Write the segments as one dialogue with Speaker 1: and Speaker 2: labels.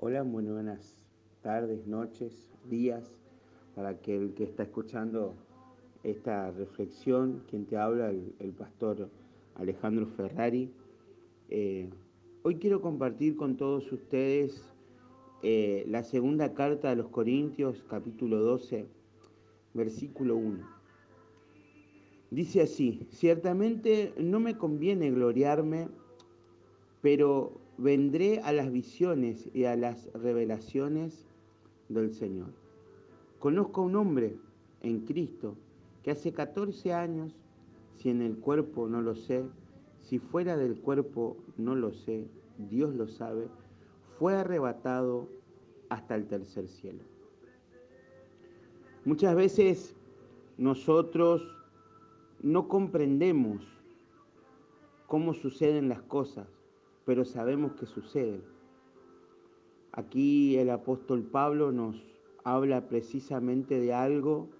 Speaker 1: Hola, muy buenas tardes, noches, días, para que el que está escuchando esta reflexión, quien te habla, el, pastor Alejandro Ferrari. Eh, hoy quiero compartir con todos ustedes eh, la segunda carta de los Corintios, capítulo 12, versículo 1. Dice así, ciertamente no me conviene gloriarme, pero vendré a las visiones y a las revelaciones del Señor. Conozco a un hombre en Cristo que hace 14 años, si en el cuerpo no lo sé, si fuera del cuerpo no lo sé, Dios lo sabe, fue arrebatado hasta el tercer cielo. Muchas veces nosotros no comprendemos cómo suceden las cosas pero sabemos que sucede. Aquí el apóstol Pablo nos habla precisamente de algo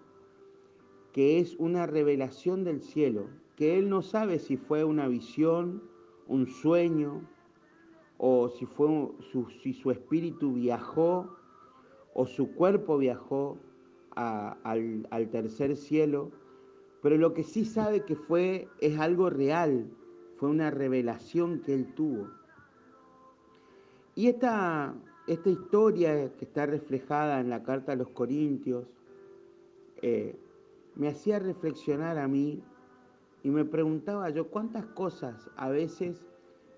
Speaker 1: que es una revelación del cielo, que él no sabe si fue una visión, un sueño, o si, fue, su, si su espíritu viajó o su cuerpo viajó al tercer cielo, pero lo que sí sabe que fue es algo real, fue una revelación que él tuvo. Y esta, esta historia que está reflejada en la carta a los Corintios eh, me hacía reflexionar a mí y me preguntaba yo cuántas cosas a veces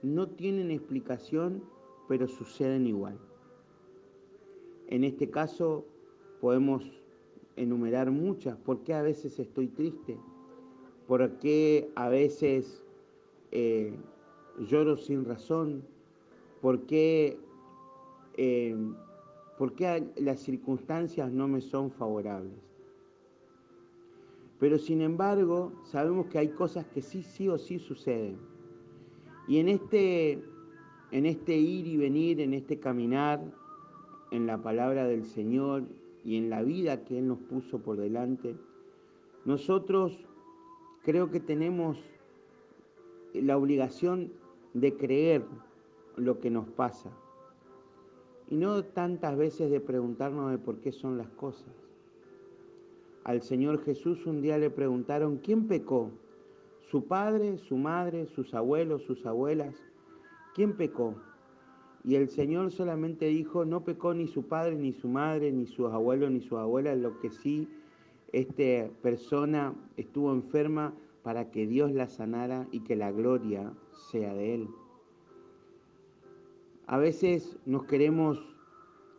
Speaker 1: no tienen explicación pero suceden igual. En este caso podemos enumerar muchas. ¿Por qué a veces estoy triste? ¿Por qué a veces eh, lloro sin razón? ¿Por qué, eh, las circunstancias no me son favorables? Pero sin embargo, sabemos que hay cosas que sí, sí o sí suceden. Y en este, en este ir y venir, en este caminar, en la palabra del Señor y en la vida que Él nos puso por delante, nosotros creo que tenemos la obligación de creer lo que nos pasa. Y no tantas veces de preguntarnos de por qué son las cosas. Al Señor Jesús un día le preguntaron, ¿quién pecó? ¿Su padre, su madre, sus abuelos, sus abuelas? ¿Quién pecó? Y el Señor solamente dijo, no pecó ni su padre, ni su madre, ni sus abuelos, ni sus abuelas, lo que sí, esta persona estuvo enferma para que Dios la sanara y que la gloria sea de Él. A veces nos queremos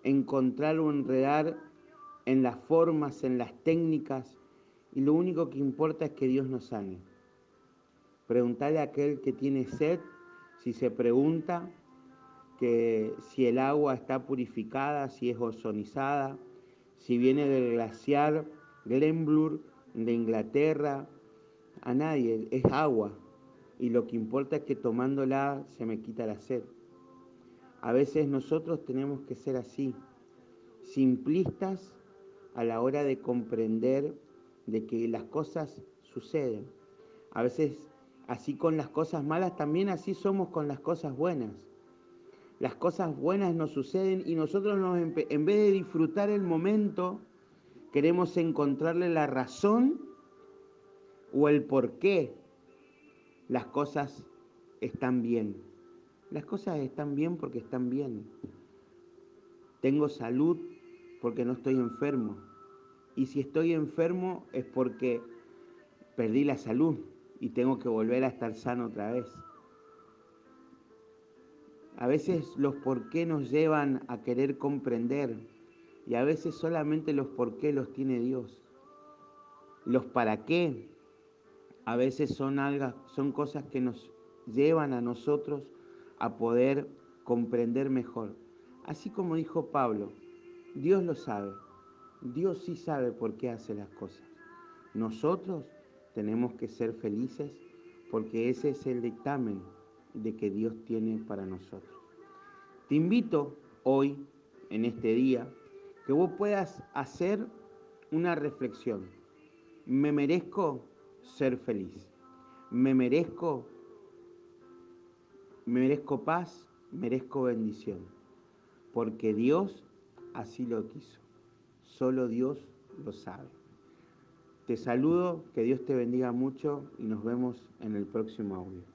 Speaker 1: encontrar o enredar en las formas, en las técnicas, y lo único que importa es que Dios nos sane. Preguntarle a aquel que tiene sed, si se pregunta que si el agua está purificada, si es ozonizada, si viene del glaciar Glenblur de Inglaterra, a nadie, es agua. Y lo que importa es que tomándola se me quita la sed. A veces nosotros tenemos que ser así, simplistas a la hora de comprender de que las cosas suceden. A veces así con las cosas malas, también así somos con las cosas buenas. Las cosas buenas nos suceden y nosotros en vez de disfrutar el momento, queremos encontrarle la razón o el por qué las cosas están bien. Las cosas están bien porque están bien. Tengo salud porque no estoy enfermo. Y si estoy enfermo es porque perdí la salud y tengo que volver a estar sano otra vez. A veces los por qué nos llevan a querer comprender y a veces solamente los por qué los tiene Dios. Los para qué a veces son, algas, son cosas que nos llevan a nosotros a poder comprender mejor. Así como dijo Pablo, Dios lo sabe, Dios sí sabe por qué hace las cosas. Nosotros tenemos que ser felices porque ese es el dictamen de que Dios tiene para nosotros. Te invito hoy, en este día, que vos puedas hacer una reflexión. Me merezco ser feliz. Me merezco merezco paz, merezco bendición. porque Dios así lo quiso. Solo Dios lo sabe. Te saludo, que Dios te bendiga mucho y nos vemos en el próximo audio.